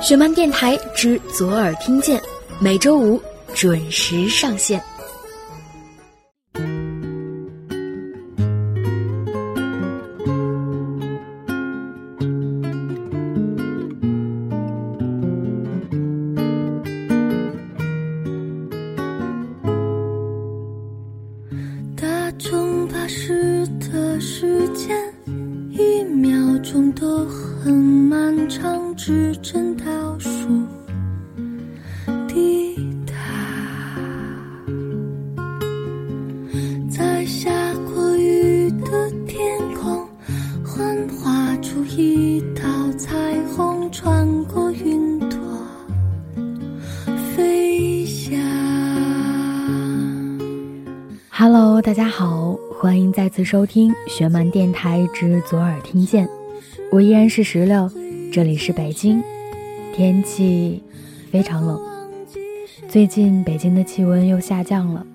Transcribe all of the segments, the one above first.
雪漫电台之左耳听见，每周五准时上线。大众巴士的时间，一秒钟都很漫长，指针倒数滴答，在下过雨的天空，幻化出一道彩虹，穿过云朵飞翔。Hello，大家好，欢迎再次收听雪漫电台之左耳听见，我依然是石榴，这里是北京，天气非常冷，最近北京的气温又下降了。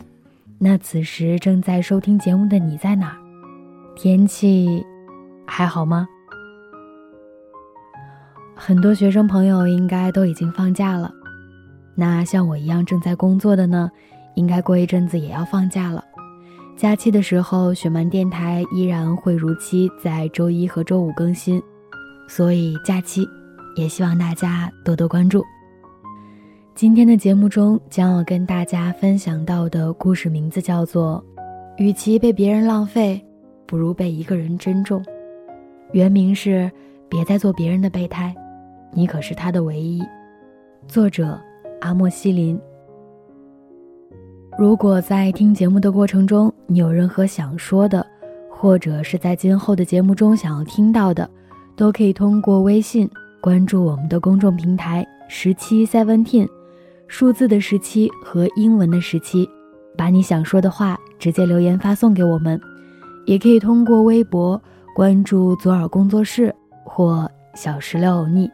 那此时正在收听节目的你在哪儿？天气还好吗？很多学生朋友应该都已经放假了，那像我一样正在工作的呢，应该过一阵子也要放假了。假期的时候，雪漫电台依然会如期在周一和周五更新，所以假期也希望大家多多关注。今天的节目中将要跟大家分享到的故事名字叫做《与其被别人浪费，不如被一个人珍重》，原名是《别再做别人的备胎，你可是他的唯一》，作者阿莫西林。如果在听节目的过程中，你有任何想说的，或者是在今后的节目中想要听到的，都可以通过微信关注我们的公众平台十七 Seventeen，数字的十七和英文的十七，把你想说的话直接留言发送给我们，也可以通过微博关注左耳工作室或小石榴欧尼，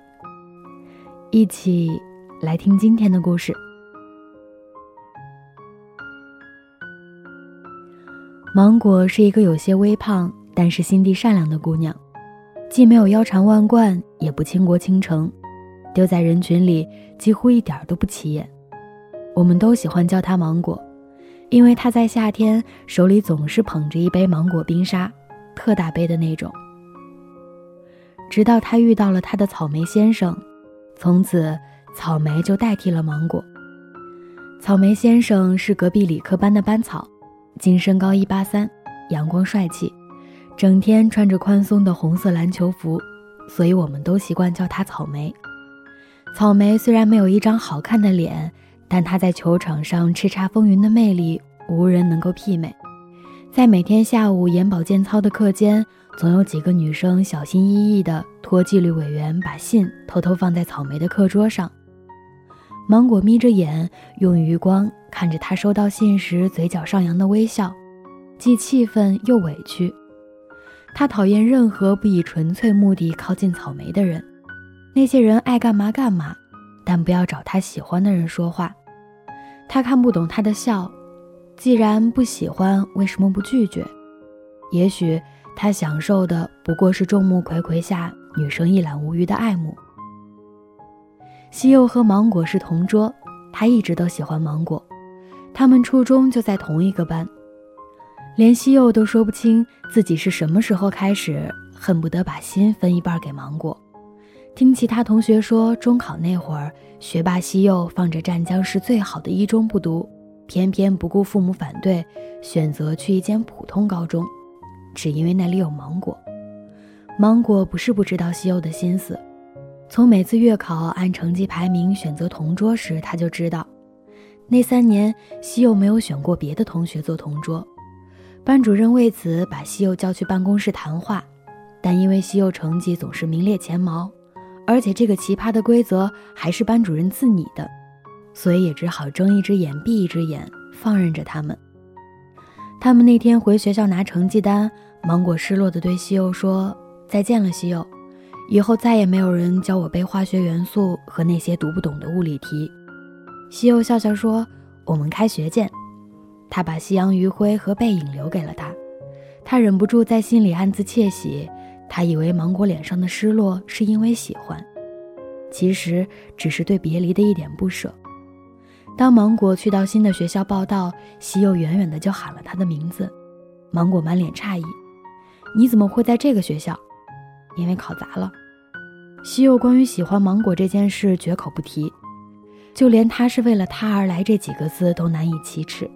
一起来听今天的故事。芒果是一个有些微胖，但是心地善良的姑娘，既没有腰缠万贯，也不倾国倾城，丢在人群里几乎一点都不起眼。我们都喜欢叫他芒果，因为他在夏天手里总是捧着一杯芒果冰沙，特大杯的那种。直到他遇到了他的草莓先生，从此草莓就代替了芒果。草莓先生是隔壁理科班的班草。今身高一八三，阳光帅气，整天穿着宽松的红色篮球服，所以我们都习惯叫他草莓。草莓虽然没有一张好看的脸，但她在球场上叱咤风云的魅力无人能够媲美。在每天下午眼保健操的课间，总有几个女生小心翼翼地托纪律委员把信偷偷放在草莓的课桌上。芒果眯着眼，用余光看着他收到信时嘴角上扬的微笑，既气愤又委屈。他讨厌任何不以纯粹目的靠近草莓的人，那些人爱干嘛干嘛，但不要找他喜欢的人说话。他看不懂他的笑，既然不喜欢，为什么不拒绝？也许他享受的不过是众目睽睽下女生一览无余的爱慕。西柚和芒果是同桌，他一直都喜欢芒果。他们初中就在同一个班，连西柚都说不清自己是什么时候开始恨不得把心分一半给芒果。听其他同学说，中考那会儿，学霸西柚放着湛江市最好的一中不读，偏偏不顾父母反对，选择去一间普通高中，只因为那里有芒果。芒果不是不知道西柚的心思。从每次月考按成绩排名选择同桌时，他就知道，那三年西柚没有选过别的同学做同桌。班主任为此把西柚叫去办公室谈话，但因为西柚成绩总是名列前茅，而且这个奇葩的规则还是班主任自拟的，所以也只好睁一只眼闭一只眼，放任着他们。他们那天回学校拿成绩单，芒果失落地对西柚说：“再见了，西柚。”以后再也没有人教我背化学元素和那些读不懂的物理题。西柚笑笑说：“我们开学见。”他把夕阳余晖和背影留给了他，他忍不住在心里暗自窃喜。他以为芒果脸上的失落是因为喜欢，其实只是对别离的一点不舍。当芒果去到新的学校报道，西柚远远的就喊了他的名字。芒果满脸诧异：“你怎么会在这个学校？”“因为考砸了。”西柚关于喜欢芒果这件事绝口不提，就连他是为了他而来这几个字都难以启齿。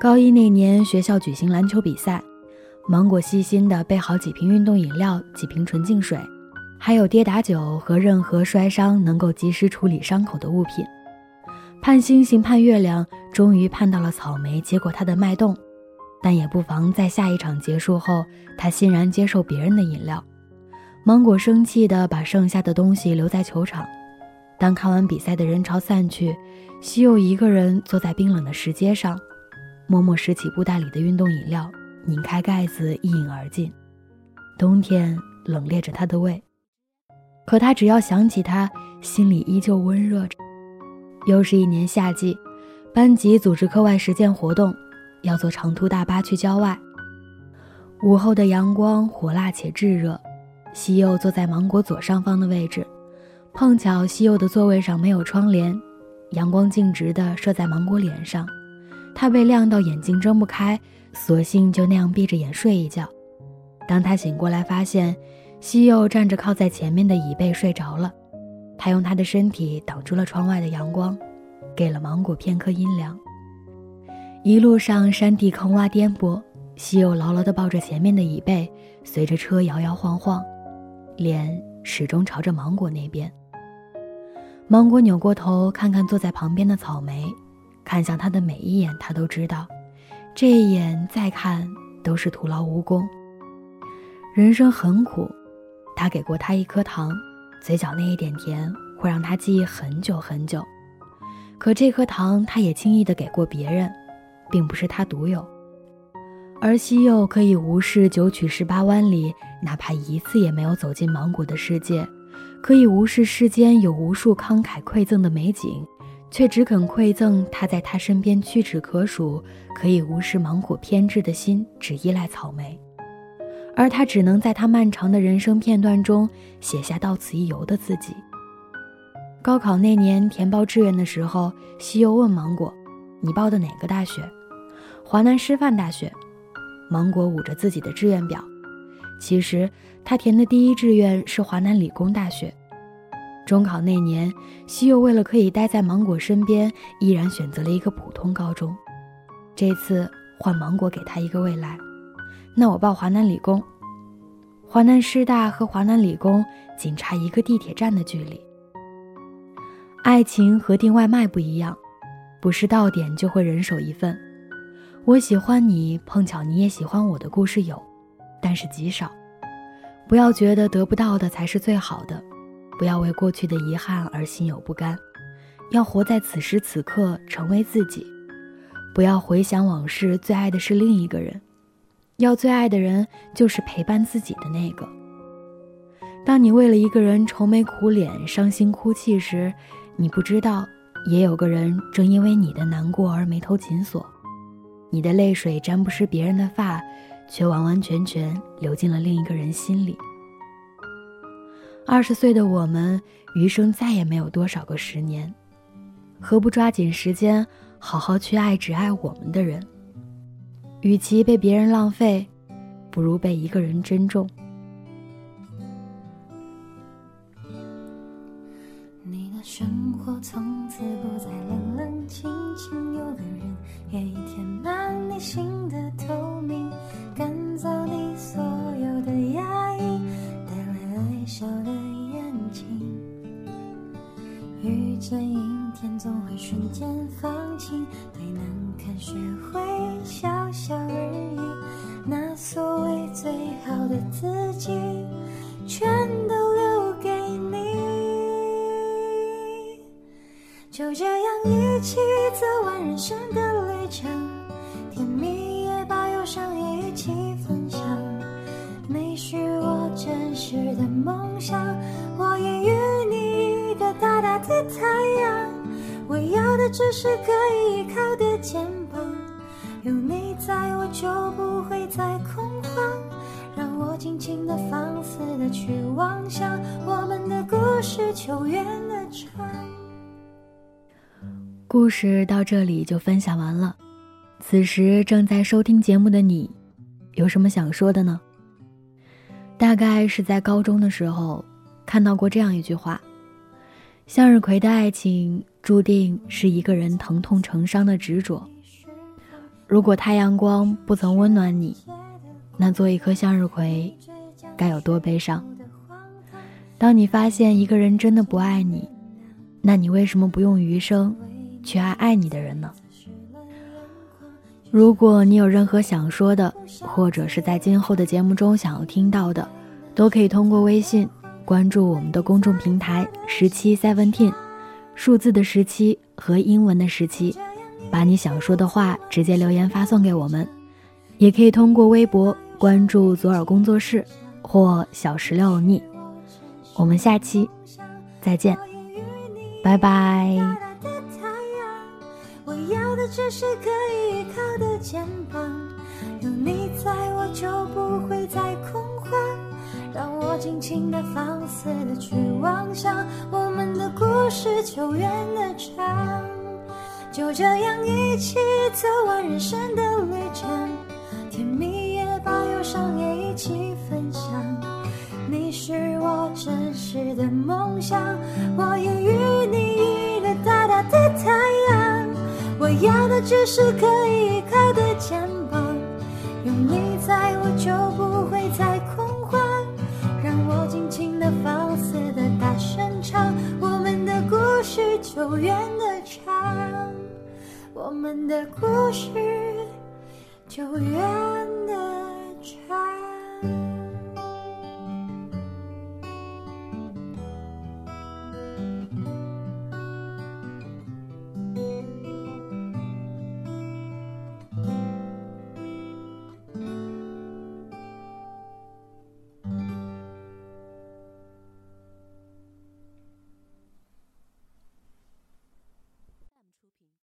高一那年，学校举行篮球比赛，芒果细心地备好几瓶运动饮料、几瓶纯净水，还有跌打酒和任何摔伤能够及时处理伤口的物品。盼星星盼月亮，终于盼到了草莓结果它的脉动，但也不妨在下一场结束后，他欣然接受别人的饮料。芒果生气地把剩下的东西留在球场。当看完比赛的人潮散去，西柚一个人坐在冰冷的石阶上，默默拾起布袋里的运动饮料，拧开盖子一饮而尽。冬天冷冽着他的胃，可他只要想起他，心里依旧温热着。又是一年夏季，班级组织课外实践活动，要坐长途大巴去郊外。午后的阳光火辣且炙热。西柚坐在芒果左上方的位置，碰巧西柚的座位上没有窗帘，阳光径直地射在芒果脸上，他被亮到眼睛睁不开，索性就那样闭着眼睡一觉。当他醒过来，发现西柚站着靠在前面的椅背睡着了，他用他的身体挡住了窗外的阳光，给了芒果片刻阴凉。一路上山地坑洼颠簸，西柚牢牢地抱着前面的椅背，随着车摇摇晃晃。脸始终朝着芒果那边。芒果扭过头，看看坐在旁边的草莓，看向他的每一眼，他都知道，这一眼再看都是徒劳无功。人生很苦，他给过他一颗糖，嘴角那一点甜会让他记忆很久很久。可这颗糖，他也轻易的给过别人，并不是他独有。而西柚可以无视九曲十八弯里，哪怕一次也没有走进芒果的世界，可以无视世间有无数慷慨馈赠的美景，却只肯馈赠他在他身边屈指可数，可以无视芒果偏执的心，只依赖草莓，而他只能在他漫长的人生片段中写下到此一游的自己。高考那年填报志愿的时候，西柚问芒果：“你报的哪个大学？”“华南师范大学。”芒果捂着自己的志愿表，其实他填的第一志愿是华南理工大学。中考那年，西柚为了可以待在芒果身边，毅然选择了一个普通高中。这次换芒果给他一个未来，那我报华南理工。华南师大和华南理工仅差一个地铁站的距离。爱情和订外卖不一样，不是到点就会人手一份。我喜欢你，碰巧你也喜欢我的故事有，但是极少。不要觉得得不到的才是最好的，不要为过去的遗憾而心有不甘，要活在此时此刻，成为自己。不要回想往事，最爱的是另一个人，要最爱的人就是陪伴自己的那个。当你为了一个人愁眉苦脸、伤心哭泣时，你不知道，也有个人正因为你的难过而眉头紧锁。你的泪水沾不湿别人的发，却完完全全流进了另一个人心里。二十岁的我们，余生再也没有多少个十年，何不抓紧时间，好好去爱只爱我们的人？与其被别人浪费，不如被一个人珍重。遇见阴天总会瞬间放晴，对难看学会笑笑而已，那所谓最好的自己，全都留给你。就这样一起走完人生的旅程，大大的太阳。我要的只是可以依靠的肩膀，有你在我就不会再恐慌。让我尽情的放肆的去妄想我们的故。事就圆的长。故事到这里就分享完了。此时正在收听节目的你，有什么想说的呢？大概是在高中的时候，看到过这样一句话：“向日葵的爱情注定是一个人疼痛成伤的执着。如果太阳光不曾温暖你，那做一颗向日葵，该有多悲伤？当你发现一个人真的不爱你，那你为什么不用余生去爱爱你的人呢？”如果你有任何想说的，或者是在今后的节目中想要听到的，都可以通过微信关注我们的公众平台十七 seventeen，数字的十七和英文的十七，把你想说的话直接留言发送给我们，也可以通过微博关注左耳工作室或小石榴欧尼。我们下期再见，拜拜。我要的只是可以依靠的肩膀，有你在我就不会再。尽情的放肆的去妄想，我们的故事就圆的长。就这样一起走完人生的旅程，甜蜜也把忧伤也一起分享。你是我真实的梦想，我也与你一个大大的太阳。我要的只是可以依靠的肩膀，有你在我就不久远的长，我们的故事久远的。